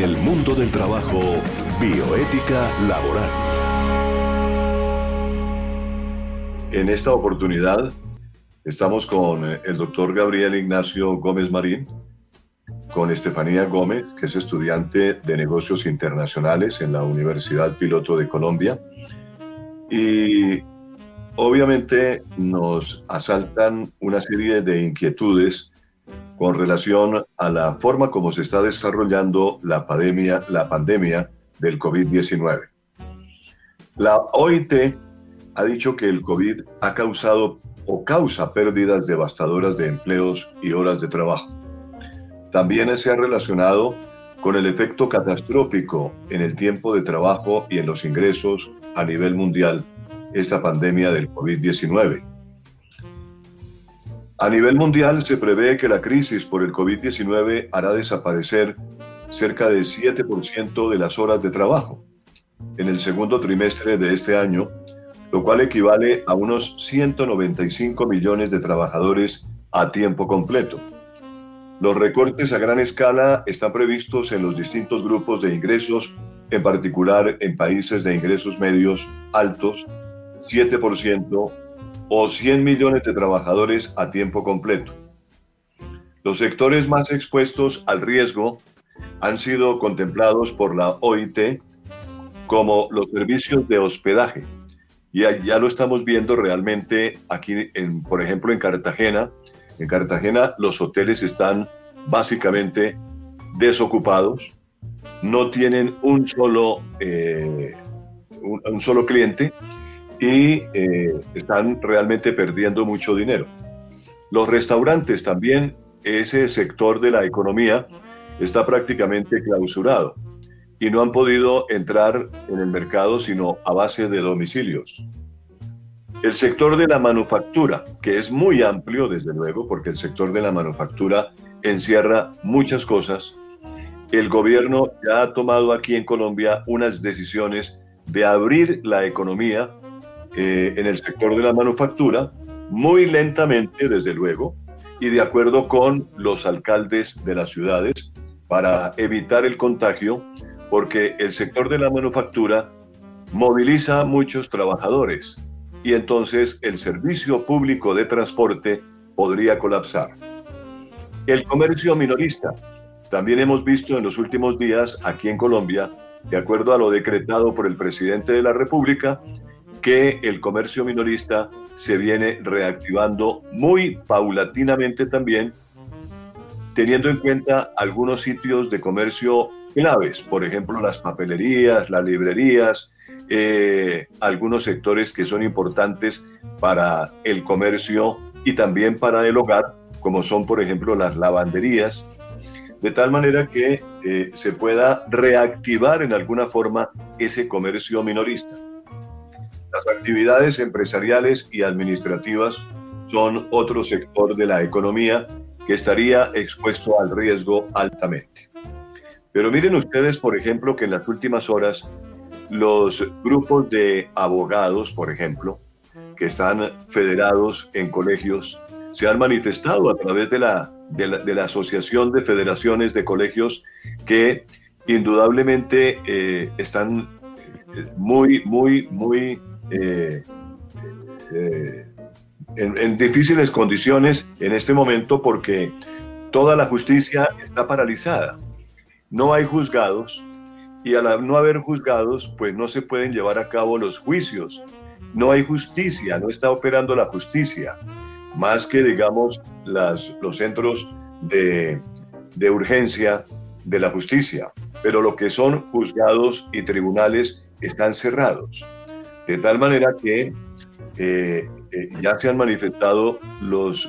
En el mundo del trabajo, bioética laboral. En esta oportunidad estamos con eh, el doctor Gabriel Ignacio Gómez Marín, con Estefanía Gómez, que es estudiante de negocios internacionales en la Universidad Piloto de Colombia. Y obviamente nos asaltan una serie de inquietudes con relación a la forma como se está desarrollando la pandemia, del COVID-19. La OIT ha dicho que el COVID ha causado o causa pérdidas devastadoras de empleos y horas de trabajo. También se ha relacionado con el efecto catastrófico en el tiempo de trabajo y en los ingresos a nivel mundial esta pandemia del COVID-19. A nivel mundial se prevé que la crisis por el COVID-19 hará desaparecer cerca del 7% de las horas de trabajo en el segundo trimestre de este año, lo cual equivale a unos 195 millones de trabajadores a tiempo completo. Los recortes a gran escala están previstos en los distintos grupos de ingresos, en particular en países de ingresos medios altos, 7% o 100 millones de trabajadores a tiempo completo. Los sectores más expuestos al riesgo han sido contemplados por la OIT como los servicios de hospedaje. Y ya lo estamos viendo realmente aquí, en, por ejemplo, en Cartagena. En Cartagena los hoteles están básicamente desocupados, no tienen un solo, eh, un solo cliente y eh, están realmente perdiendo mucho dinero. Los restaurantes también, ese sector de la economía está prácticamente clausurado y no han podido entrar en el mercado sino a base de domicilios. El sector de la manufactura, que es muy amplio desde luego, porque el sector de la manufactura encierra muchas cosas, el gobierno ya ha tomado aquí en Colombia unas decisiones de abrir la economía eh, en el sector de la manufactura, muy lentamente, desde luego, y de acuerdo con los alcaldes de las ciudades, para evitar el contagio, porque el sector de la manufactura moviliza muchos trabajadores y entonces el servicio público de transporte podría colapsar. El comercio minorista. También hemos visto en los últimos días aquí en Colombia, de acuerdo a lo decretado por el presidente de la República, que el comercio minorista se viene reactivando muy paulatinamente también, teniendo en cuenta algunos sitios de comercio claves, por ejemplo las papelerías, las librerías, eh, algunos sectores que son importantes para el comercio y también para el hogar, como son por ejemplo las lavanderías, de tal manera que eh, se pueda reactivar en alguna forma ese comercio minorista. Las actividades empresariales y administrativas son otro sector de la economía que estaría expuesto al riesgo altamente. Pero miren ustedes, por ejemplo, que en las últimas horas los grupos de abogados, por ejemplo, que están federados en colegios, se han manifestado a través de la, de la, Asociación de Federaciones de Colegios que indudablemente eh, están eh, muy, muy, muy eh, eh, en, difíciles condiciones en este momento porque toda la justicia está paralizada. No hay juzgados y al no haber juzgados, pues no se pueden llevar a cabo los juicios. No hay justicia, no está operando la justicia, más que digamos las, los centros de, de urgencia de la justicia. Pero lo que son juzgados y tribunales están cerrados. De tal manera que eh, eh, ya se han manifestado los,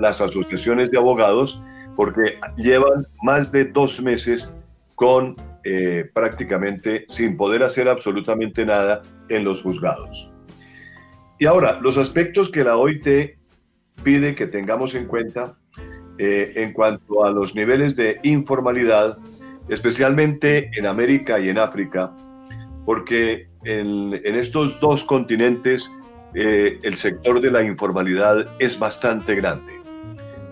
las asociaciones de abogados porque llevan más de dos meses con eh, prácticamente sin poder hacer absolutamente nada en los juzgados. Y ahora, los aspectos que la OIT pide que tengamos en cuenta en cuanto a los niveles de informalidad, especialmente en América y en África, porque en, estos dos continentes eh, el sector de la informalidad es bastante grande.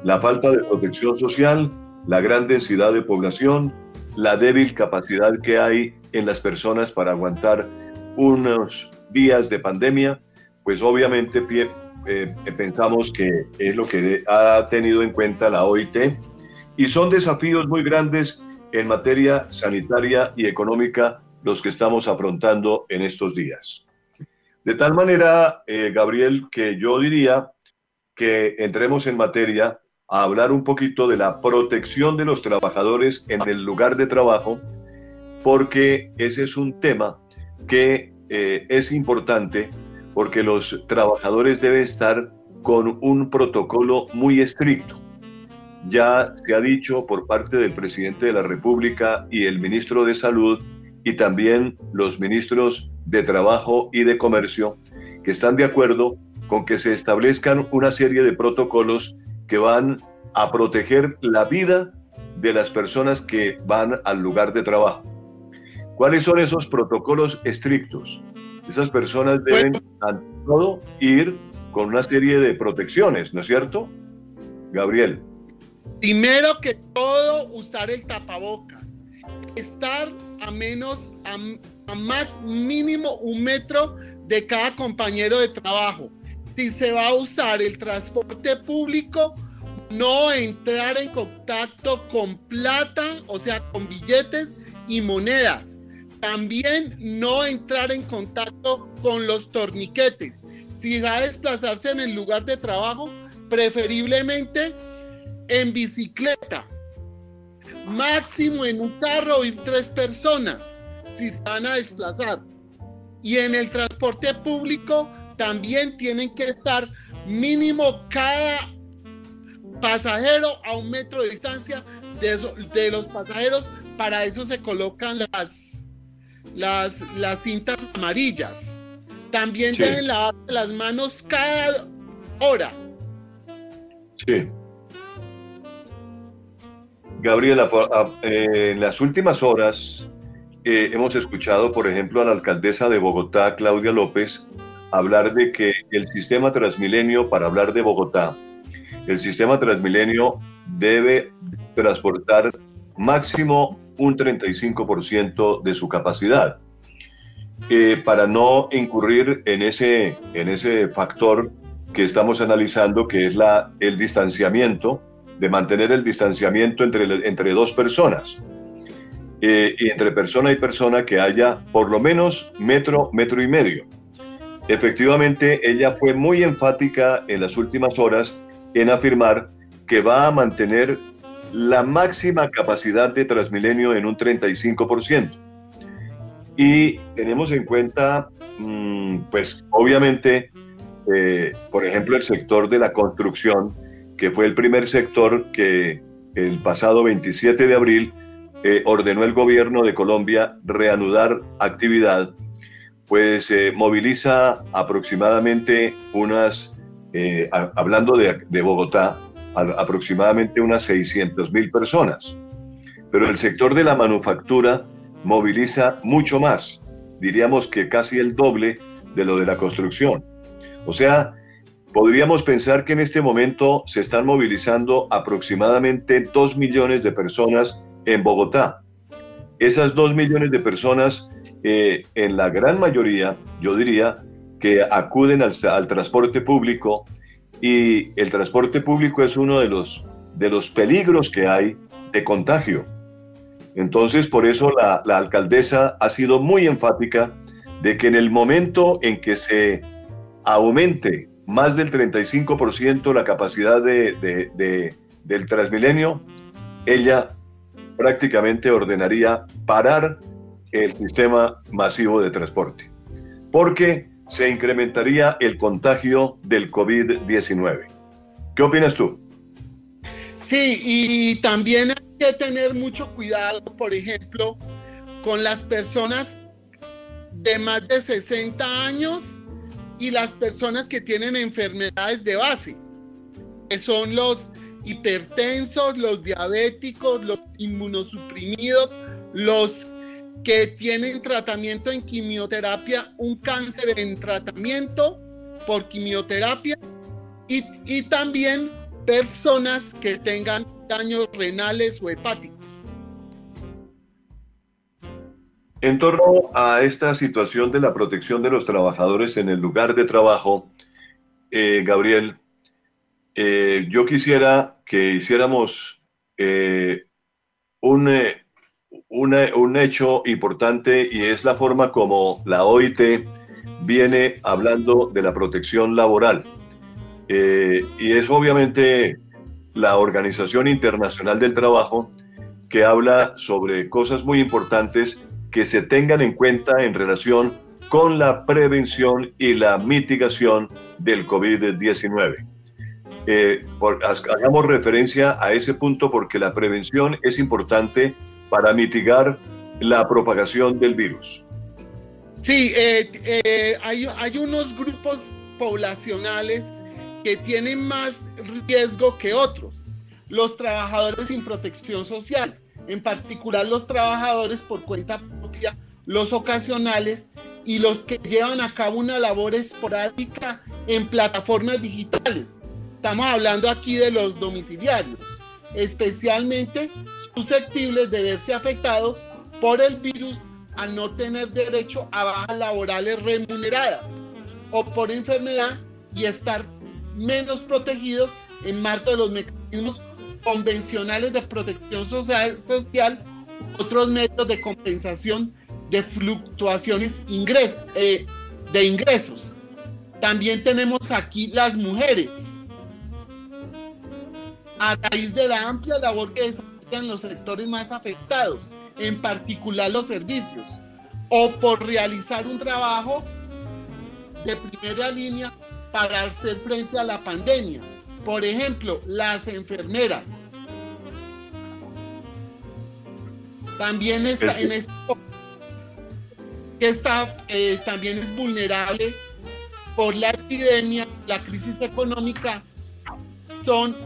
La falta de protección social, la gran densidad de población la débil capacidad que hay en las personas para aguantar unos días de pandemia, pues obviamente eh, pensamos que es lo que ha tenido en cuenta la OIT y son desafíos muy grandes en materia sanitaria y económica los que estamos afrontando en estos días. De tal manera, eh, Gabriel, que yo diría que entremos en materia a hablar un poquito de la protección de los trabajadores en el lugar de trabajo, porque ese es un tema que eh, es importante, porque los trabajadores deben estar con un protocolo muy estricto. Ya se ha dicho por parte del presidente de la República y el ministro de Salud y también los ministros de Trabajo y de Comercio que están de acuerdo con que se establezcan una serie de protocolos que van a proteger la vida de las personas que van al lugar de trabajo. ¿Cuáles son esos protocolos estrictos? Esas personas deben, todo, ir con una serie de protecciones, ¿no es cierto? Gabriel. Primero que todo, usar el tapabocas. Estar a menos, a, mínimo un metro de cada compañero de trabajo. Si se va a usar el transporte público, no entrar en contacto con plata, o sea, con billetes y monedas. También no entrar en contacto con los torniquetes. Si va a desplazarse en el lugar de trabajo, preferiblemente en bicicleta. Máximo en un carro y tres personas si se van a desplazar. Y en el transporte público también tienen que estar mínimo cada pasajero a un metro de distancia de, de los pasajeros. Para eso se colocan las, las, las cintas amarillas. También deben lavar las manos cada hora. Sí. Gabriela, eh, en las últimas horas eh, hemos escuchado, por ejemplo, a la alcaldesa de Bogotá, Claudia López, hablar de que el sistema Transmilenio, para hablar de Bogotá, el sistema Transmilenio debe transportar máximo un 35% de su capacidad. Eh, para no incurrir en ese, en ese factor que estamos analizando, que es la, el distanciamiento, de mantener el distanciamiento entre, entre dos personas. Eh, y entre persona y persona que haya por lo menos metro, metro y medio. Efectivamente, ella fue muy enfática en las últimas horas en afirmar que va a mantener la máxima capacidad de Transmilenio en un 35%. Y tenemos en cuenta, mm, pues obviamente, eh, por ejemplo, el sector de la construcción, que fue el primer sector que el pasado 27 de abril eh, ordenó el gobierno de Colombia reanudar actividad, pues eh, moviliza aproximadamente unas, eh, hablando de, de Bogotá, aproximadamente unas 600 mil personas. Pero el sector de la manufactura moviliza mucho más, diríamos que casi el doble de lo de la construcción. O sea, Podríamos pensar que en este momento se están movilizando aproximadamente 2 millones de personas en Bogotá. Esas 2 millones de personas, eh, en la gran mayoría, yo diría, que acuden al, transporte público y el transporte público es uno de los, de los peligros que hay de contagio. Entonces, por eso la, la alcaldesa ha sido muy enfática de que en el momento en que se aumente más del 35% la capacidad de, del Transmilenio, ella prácticamente ordenaría parar el sistema masivo de transporte, porque se incrementaría el contagio del COVID-19. ¿Qué opinas tú? Sí, y también hay que tener mucho cuidado, por ejemplo, con las personas de más de 60 años y las personas que tienen enfermedades de base, que son los hipertensos, los diabéticos, los inmunosuprimidos, los que tienen tratamiento en quimioterapia, un cáncer en tratamiento por quimioterapia y, y también personas que tengan daños renales o hepáticos. En torno a esta situación de la protección de los trabajadores en el lugar de trabajo, eh, Gabriel, eh, yo quisiera que hiciéramos eh, un, un hecho importante y es la forma como la OIT viene hablando de la protección laboral. y es obviamente la Organización Internacional del Trabajo que habla sobre cosas muy importantes que se tengan en cuenta en relación con la prevención y la mitigación del COVID-19. Eh, hagamos referencia a ese punto porque la prevención es importante para mitigar la propagación del virus. Sí, eh, eh, hay, hay unos grupos poblacionales que tienen más riesgo que otros. Los trabajadores sin protección social, en particular los trabajadores por cuenta propia, los ocasionales y los que llevan a cabo una labor esporádica en plataformas digitales. Estamos hablando aquí de los domiciliarios, especialmente susceptibles de verse afectados por el virus al no tener derecho a bajas laborales remuneradas o por enfermedad y estar menos protegidos en marco de los mecanismos convencionales de protección social, social otros métodos de compensación de fluctuaciones eh, de ingresos. También tenemos aquí las mujeres. A raíz de la amplia labor que desarrollan los sectores más afectados, en particular los servicios, o por realizar un trabajo de primera línea para hacer frente a la pandemia por ejemplo, las enfermeras. También está en esto que está, eh, también es vulnerable por la epidemia, la crisis económica, son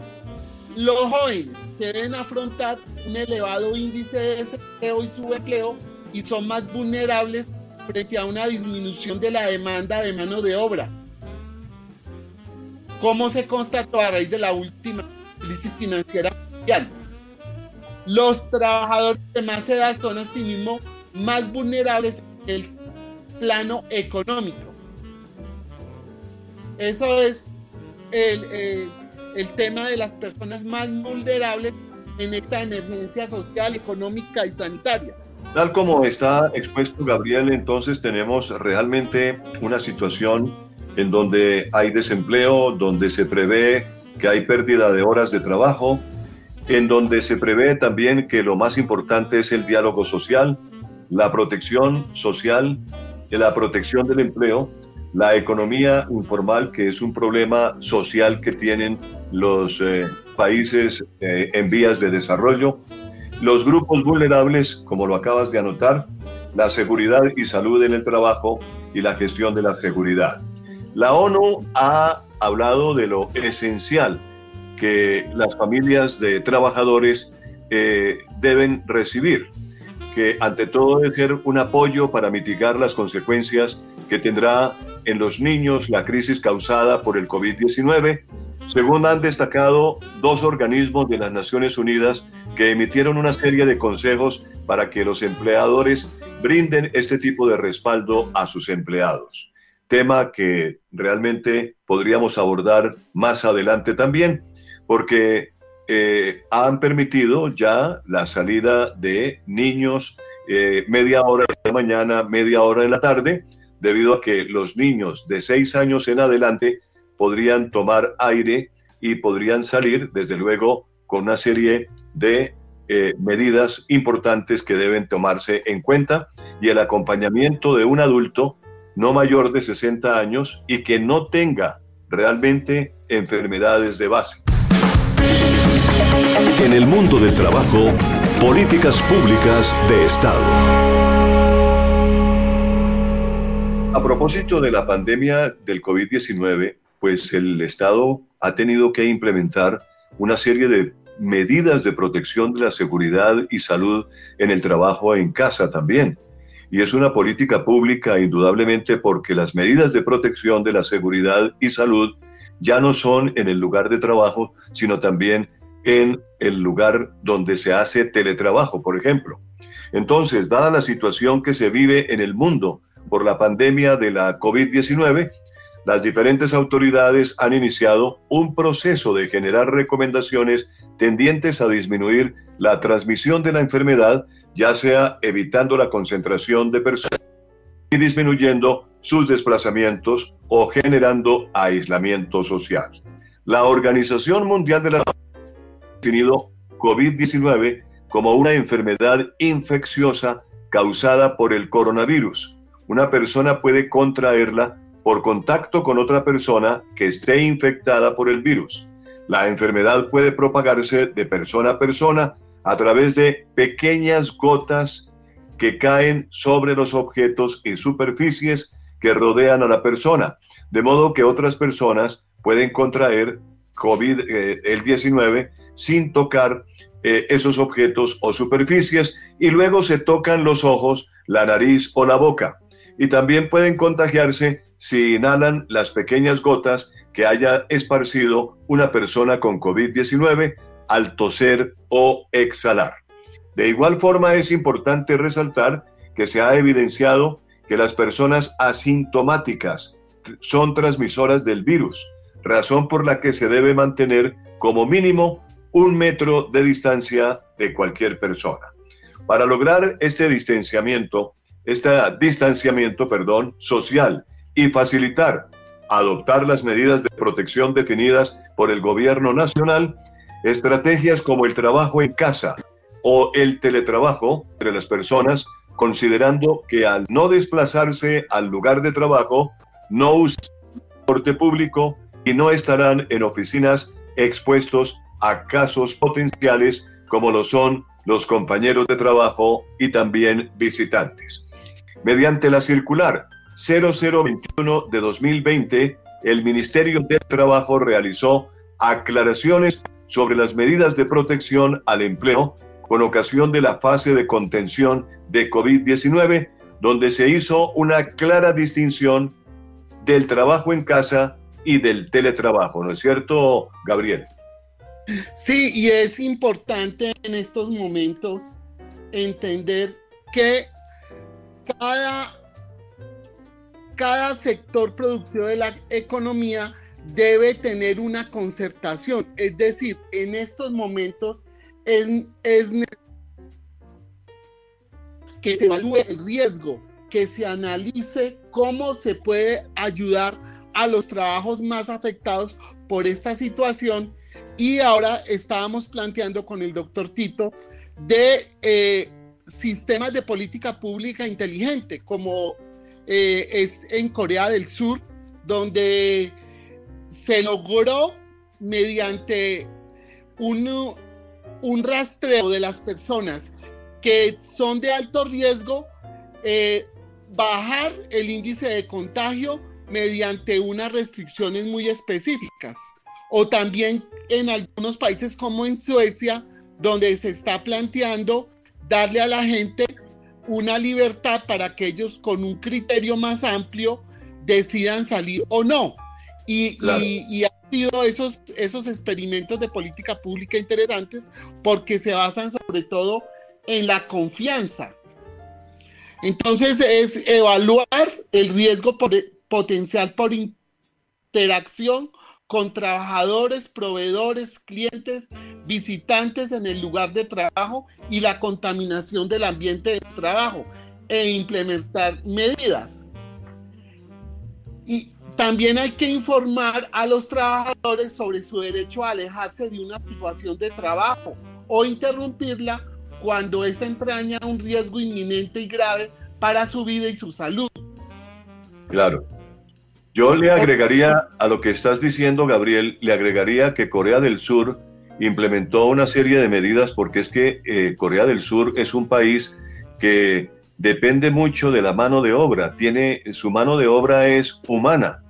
los jóvenes que deben afrontar un elevado índice de desempleo y subempleo y son más vulnerables frente a una disminución de la demanda de mano de obra ¿Cómo se constató a raíz de la última crisis financiera mundial. Los trabajadores de más edad son asimismo más vulnerables en el plano económico. Eso es el, eh, el tema de las personas más vulnerables en esta emergencia social, económica y sanitaria. Tal como está expuesto Gabriel, entonces tenemos realmente una situación en donde hay desempleo, donde se prevé que hay pérdida de horas de trabajo, en donde se prevé también que lo más importante es el diálogo social, la protección social, la protección del empleo, la economía informal, que es un problema social que tienen los eh, países eh, en vías de desarrollo, los grupos vulnerables, como lo acabas de anotar, la seguridad y salud en el trabajo y la gestión de la seguridad. La ONU ha hablado de lo esencial que las familias de trabajadores eh, deben recibir, que ante todo debe ser un apoyo para mitigar las consecuencias que tendrá en los niños la crisis causada por el COVID-19, según han destacado dos organismos de las Naciones Unidas que emitieron una serie de consejos para que los empleadores brinden este tipo de respaldo a sus empleados. Tema que realmente podríamos abordar más adelante también, porque eh, han permitido ya la salida de niños eh, media hora de la mañana, media hora de la tarde, debido a que los niños de seis años en adelante podrían tomar aire y podrían salir, desde luego, con una serie de eh, medidas importantes que deben tomarse en cuenta y el acompañamiento de un adulto no mayor de 60 años y que no tenga realmente enfermedades de base. En el mundo del trabajo, políticas públicas de Estado. A propósito de la pandemia del COVID-19, pues el Estado ha tenido que implementar una serie de medidas de protección de la seguridad y salud en el trabajo en casa también y es una política pública indudablemente porque las medidas de protección de la seguridad y salud ya no son en el lugar de trabajo, sino también en el lugar donde se hace teletrabajo, por ejemplo. Entonces, dada la situación que se vive en el mundo por la pandemia de la COVID-19, las diferentes autoridades han iniciado un proceso de generar recomendaciones tendientes a disminuir la transmisión de la enfermedad, ya sea evitando la concentración de personas y disminuyendo sus desplazamientos o generando aislamiento social. La Organización Mundial de la Definido COVID-19 como una enfermedad infecciosa causada por el coronavirus. Una persona puede contraerla por contacto con otra persona que esté infectada por el virus. La enfermedad puede propagarse de persona a persona a través de pequeñas gotas que caen sobre los objetos y superficies que rodean a la persona, de modo que otras personas pueden contraer COVID-19 eh, sin tocar eh, esos objetos o superficies y luego se tocan los ojos, la nariz o la boca. Y también pueden contagiarse si inhalan las pequeñas gotas que haya esparcido una persona con COVID-19 al toser o exhalar. De igual forma es importante resaltar que se ha evidenciado que las personas asintomáticas son transmisoras del virus, razón por la que se debe mantener como mínimo un metro de distancia de cualquier persona. Para lograr este distanciamiento, este distanciamiento, perdón, social y facilitar adoptar las medidas de protección definidas por el gobierno nacional, estrategias como el trabajo en casa o el teletrabajo entre las personas, considerando que al no desplazarse al lugar de trabajo, no usan transporte público y no estarán en oficinas expuestos a casos potenciales como lo son los compañeros de trabajo y también visitantes. Mediante la circular 0021 de 2020, el Ministerio del Trabajo realizó aclaraciones sobre las medidas de protección al empleo con ocasión de la fase de contención de COVID-19, donde se hizo una clara distinción del trabajo en casa y del teletrabajo, ¿no es cierto, Gabriel? Sí, y es importante en estos momentos entender que cada cada sector productivo de la economía debe tener una concertación. Es decir, en estos momentos es, es que se evalúe el riesgo, que se analice cómo se puede ayudar a los trabajos más afectados por esta situación. Y ahora estábamos planteando con el doctor Tito de eh, sistemas de política pública inteligente, como eh, es en Corea del Sur, donde se logró mediante un, un rastreo de las personas que son de alto riesgo, eh, bajar el índice de contagio mediante unas restricciones muy específicas. O también en algunos países como en Suecia, donde se está planteando darle a la gente una libertad para que ellos con un criterio más amplio decidan salir o no. Y, y, ha sido esos, esos experimentos de política pública interesantes porque se basan sobre todo en la confianza. Entonces es evaluar el riesgo potencial por interacción con trabajadores, proveedores, clientes, visitantes en el lugar de trabajo y la contaminación del ambiente de trabajo e implementar medidas. Y también hay que informar a los trabajadores sobre su derecho a alejarse de una situación de trabajo o interrumpirla cuando esta entraña un riesgo inminente y grave para su vida y su salud. Claro. Yo le agregaría a lo que estás diciendo, Gabriel, le agregaría que Corea del Sur implementó una serie de medidas porque es que eh, Corea del Sur es un país que depende mucho de la mano de obra, tiene su mano de obra es humana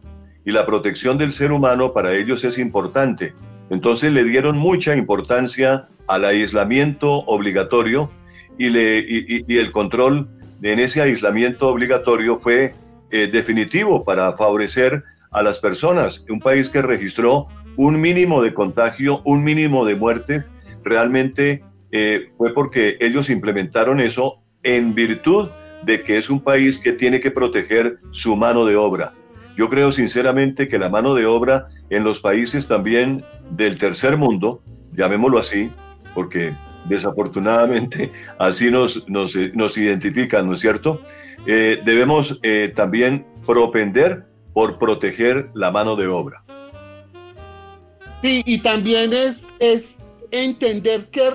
y la protección del ser humano para ellos es importante. Entonces le dieron mucha importancia al aislamiento obligatorio y, le, y el control en ese aislamiento obligatorio fue eh, definitivo para favorecer a las personas. Un país que registró un mínimo de contagio, un mínimo de muerte, realmente eh, fue porque ellos implementaron eso en virtud de que es un país que tiene que proteger su mano de obra. Yo creo sinceramente que la mano de obra en los países también del tercer mundo, llamémoslo así, porque desafortunadamente así nos, nos, nos identifican, ¿no es cierto? Eh, debemos eh, también propender por proteger la mano de obra. Sí, y también es, es entender qué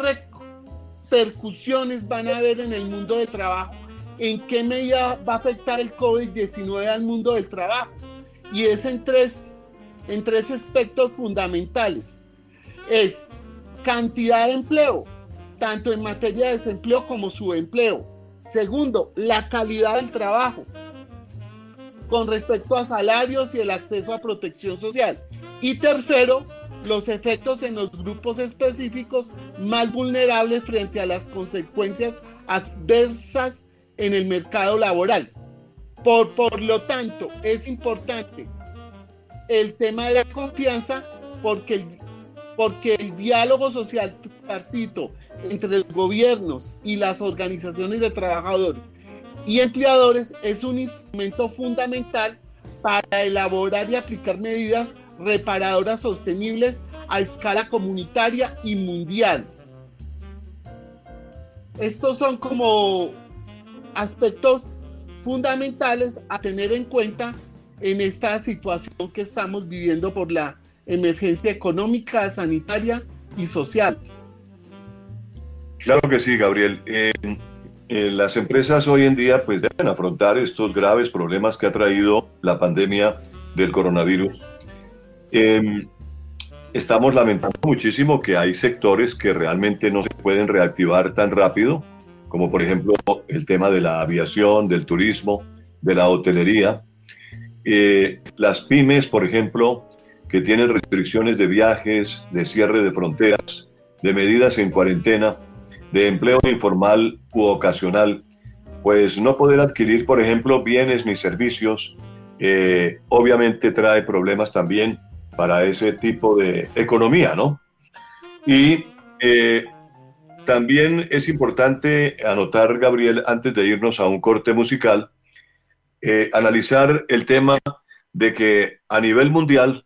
repercusiones van a haber en el mundo de trabajo, en qué medida va a afectar el COVID-19 al mundo del trabajo. Y es en tres, en tres aspectos fundamentales. Es cantidad de empleo, tanto en materia de desempleo como subempleo. Segundo, la calidad del trabajo con respecto a salarios y el acceso a protección social. Y tercero, los efectos en los grupos específicos más vulnerables frente a las consecuencias adversas en el mercado laboral. Por, por lo tanto, es importante el tema de la confianza porque el, porque el diálogo social tripartito entre los gobiernos y las organizaciones de trabajadores y empleadores es un instrumento fundamental para elaborar y aplicar medidas reparadoras sostenibles a escala comunitaria y mundial. Estos son como aspectos fundamentales a tener en cuenta en esta situación que estamos viviendo por la emergencia económica, sanitaria y social. Claro que sí, Gabriel. Eh, eh, las empresas hoy en día pues deben afrontar estos graves problemas que ha traído la pandemia del coronavirus. Em, estamos lamentando muchísimo que hay sectores que realmente no se pueden reactivar tan rápido, como por ejemplo el tema de la aviación, del turismo, de la hotelería. Eh, las pymes, por ejemplo, que tienen restricciones de viajes, de cierre de fronteras, de medidas en cuarentena, de empleo informal u ocasional, pues no poder adquirir, por ejemplo, bienes ni servicios, eh, obviamente trae problemas también para ese tipo de economía, ¿no? Y eh, también es importante anotar, Gabriel, antes de irnos a un corte musical, eh, analizar el tema de que a nivel mundial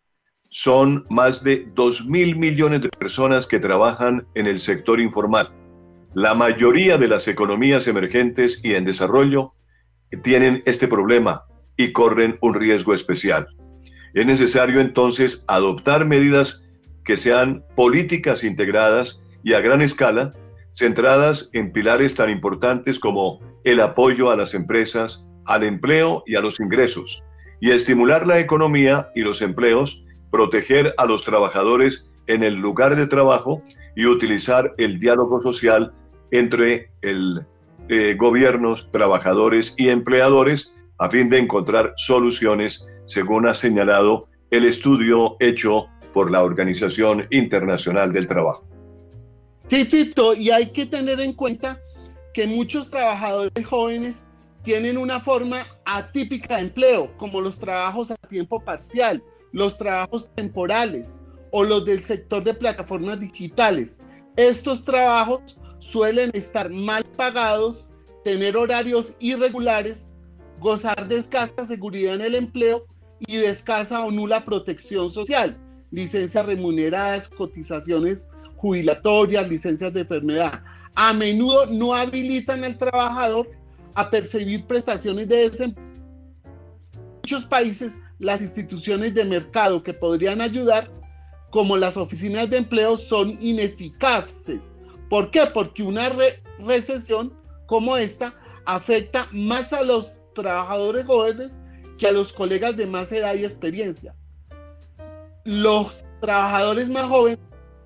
son más de 2 mil millones de personas que trabajan en el sector informal. La mayoría de las economías emergentes y en desarrollo tienen este problema y corren un riesgo especial. Es necesario entonces adoptar medidas que sean políticas integradas y a gran escala, centradas en pilares tan importantes como el apoyo a las empresas, al empleo y a los ingresos, y estimular la economía y los empleos, proteger a los trabajadores en el lugar de trabajo y utilizar el diálogo social entre el, eh, gobiernos, trabajadores y empleadores a fin de encontrar soluciones, según ha señalado el estudio hecho por la Organización Internacional del Trabajo. Sí, Tito, y hay que tener en cuenta que muchos trabajadores jóvenes tienen una forma atípica de empleo, como los trabajos a tiempo parcial, los trabajos temporales o los del sector de plataformas digitales. Estos trabajos suelen estar mal pagados, tener horarios irregulares, gozar de escasa seguridad en el empleo y de escasa o nula protección social, licencias remuneradas, cotizaciones jubilatorias, licencias de enfermedad. A menudo no habilitan al trabajador a percibir prestaciones de desempleo. En muchos países, las instituciones de mercado que podrían ayudar, como las oficinas de empleo, son ineficaces ¿Por qué? Porque una recesión como esta afecta más a los trabajadores jóvenes que a los colegas de más edad y experiencia. Los trabajadores más jóvenes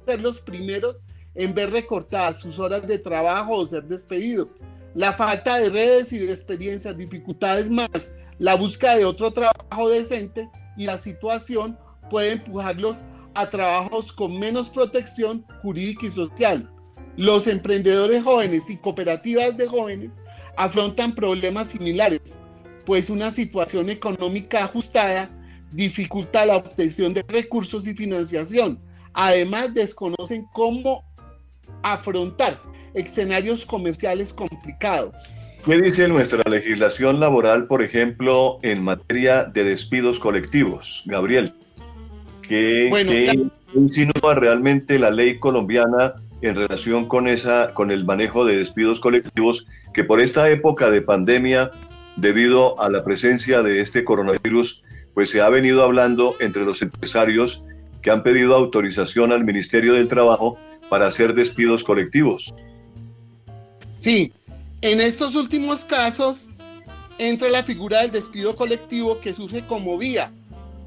ser los primeros en ver recortadas sus horas de trabajo o ser despedidos. La falta de redes y de experiencias, dificultades más, la búsqueda de otro trabajo decente y la situación puede empujarlos a trabajos con menos protección jurídica y social. Los emprendedores jóvenes y cooperativas de jóvenes afrontan problemas similares, pues una situación económica ajustada dificulta la obtención de recursos y financiación. Además, desconocen cómo afrontar escenarios comerciales complicados. ¿Qué dice nuestra legislación laboral, por ejemplo, en materia de despidos colectivos? Gabriel, ¿qué, insinúa realmente la ley colombiana en relación con, esa, con el manejo de despidos colectivos que por esta época de pandemia, debido a la presencia de este coronavirus, pues se ha venido hablando entre los empresarios que han pedido autorización al Ministerio del Trabajo para hacer despidos colectivos. Sí, en estos últimos casos entra la figura del despido colectivo que surge como vía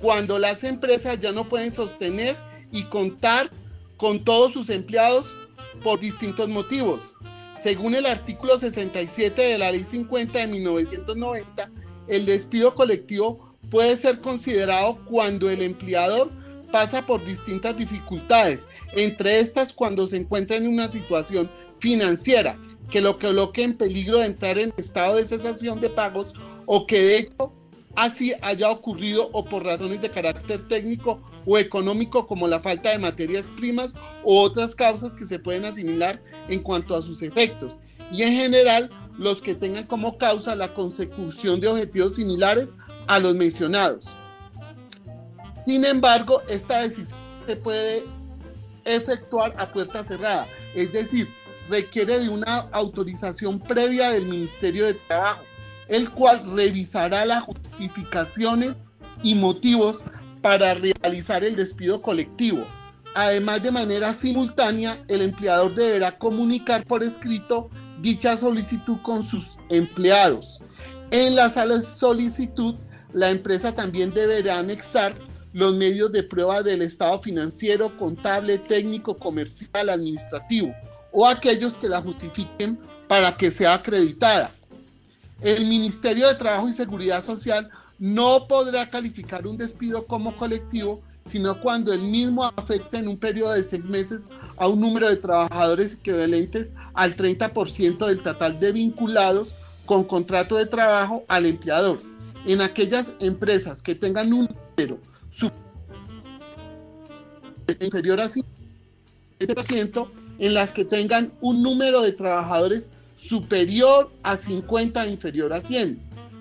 cuando las empresas ya no pueden sostener y contar con todos sus empleados por distintos motivos. Según el artículo 67 de la Ley 50 de 1990, el despido colectivo puede ser considerado cuando el empleador pasa por distintas dificultades, entre estas cuando se encuentra en una situación financiera que lo coloque en peligro de entrar en estado de cesación de pagos o que de hecho así haya ocurrido o por razones de carácter técnico o económico como la falta de materias primas o otras causas que se pueden asimilar en cuanto a sus efectos. Y en general, los que tengan como causa la consecución de objetivos similares a los mencionados. Sin embargo, esta decisión se puede efectuar a puerta cerrada, es decir, requiere de una autorización previa del Ministerio de Trabajo, el cual revisará las justificaciones y motivos para realizar el despido colectivo. Además, de manera simultánea, el empleador deberá comunicar por escrito dicha solicitud con sus empleados. En la sala de solicitud, la empresa también deberá anexar los medios de prueba del estado financiero, contable, técnico, comercial, administrativo o aquellos que la justifiquen para que sea acreditada. El Ministerio de Trabajo y Seguridad Social no podrá calificar un despido como colectivo, sino cuando el mismo afecte en un periodo de seis meses a un número de trabajadores equivalentes al 30% del total de vinculados con contrato de trabajo al empleador. En aquellas empresas que tengan un número inferior a 50%, en las que tengan un número de trabajadores superior a 50 e inferior a 100,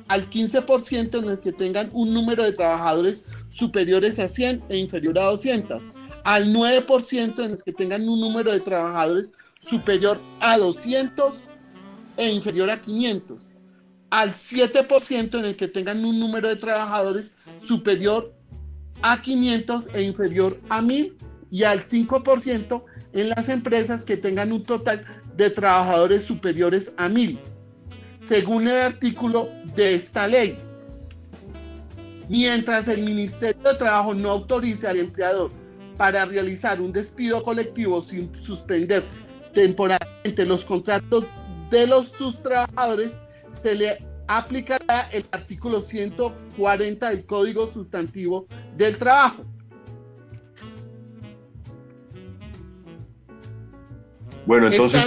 al 15% en el que tengan un número de trabajadores superiores a 100 e inferior a 200, al 9% en los que tengan un número de trabajadores superior a 200 e inferior a 500, al 7% en el que tengan un número de trabajadores superior a 500 e inferior a 1000 y al 5% en las empresas que tengan un total de trabajadores superiores a mil, según el artículo de esta ley. Mientras el Ministerio de Trabajo no autorice al empleador para realizar un despido colectivo sin suspender temporalmente los contratos de los sus trabajadores, se le aplicará el artículo 140 del Código Sustantivo del Trabajo. Bueno, entonces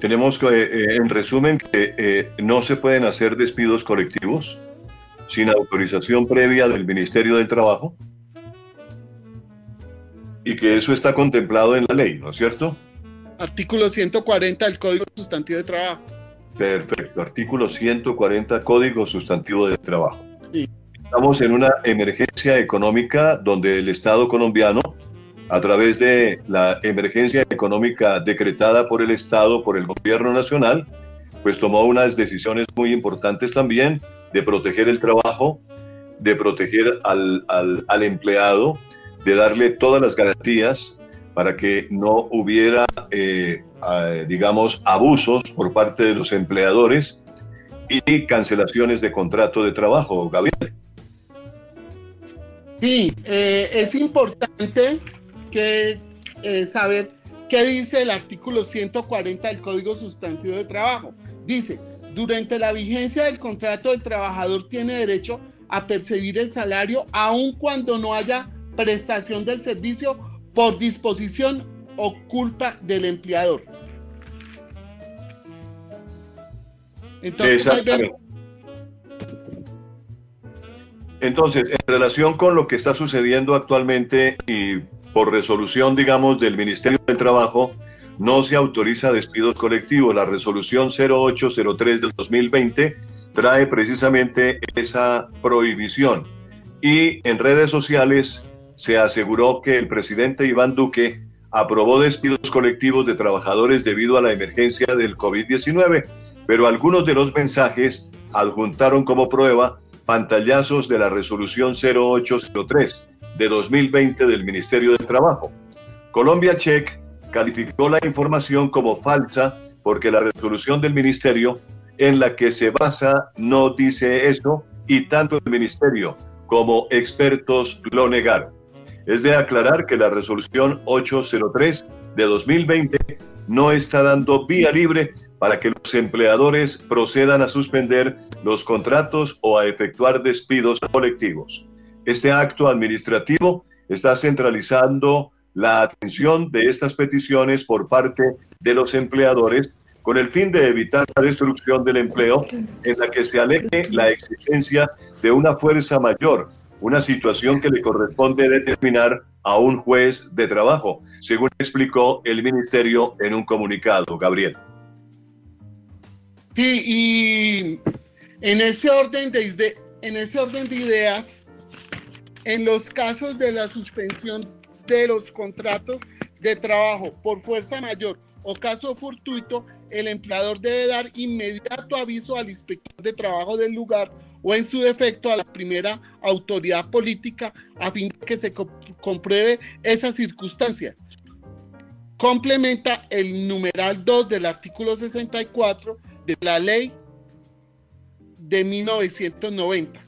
tenemos, que, eh, en resumen, que eh, no se pueden hacer despidos colectivos sin autorización previa del Ministerio del Trabajo y que eso está contemplado en la ley, ¿no es cierto? Artículo 140 del Código Sustantivo de Trabajo. Perfecto, artículo 140 Código Sustantivo de Trabajo. Estamos en una emergencia económica donde el Estado colombiano a través de la emergencia económica decretada por el Estado, por el gobierno nacional, pues tomó unas decisiones muy importantes también de proteger el trabajo, de proteger al, al, empleado, de darle todas las garantías para que no hubiera, eh, digamos, abusos por parte de los empleadores y cancelaciones de contrato de trabajo, Gabriel. Sí, eh, es importante que eh, saber qué dice el artículo 140 del Código Sustantivo de Trabajo. Dice, durante la vigencia del contrato el trabajador tiene derecho a percibir el salario aun cuando no haya prestación del servicio por disposición o culpa del empleador. Entonces, Entonces, en relación con lo que está sucediendo actualmente y por resolución, digamos, del Ministerio del Trabajo, no se autoriza despidos colectivos. La resolución 0803 del 2020 trae precisamente esa prohibición. Y en redes sociales se aseguró que el presidente Iván Duque aprobó despidos colectivos de trabajadores debido a la emergencia del COVID-19, pero algunos de los mensajes adjuntaron como prueba pantallazos de la resolución 0803 de 2020 del Ministerio del Trabajo. Colombia Check calificó la información como falsa porque la resolución del ministerio en la que se basa no dice eso y tanto el ministerio como expertos lo negaron. Es de aclarar que la resolución 803 de 2020 no está dando vía libre para que los empleadores procedan a suspender los contratos o a efectuar despidos colectivos. Este acto administrativo está centralizando la atención de estas peticiones por parte de los empleadores con el fin de evitar la destrucción del empleo en la que se aleje la existencia de una fuerza mayor, una situación que le corresponde determinar a un juez de trabajo, según explicó el ministerio en un comunicado. Gabriel. Sí, y en ese orden de, en ese orden de ideas, en los casos de la suspensión de los contratos de trabajo por fuerza mayor o caso fortuito, el empleador debe dar inmediato aviso al inspector de trabajo del lugar o en su defecto a la primera autoridad política a fin de que se compruebe esa circunstancia. Complementa el numeral 2 del artículo 64 de la ley de 1990.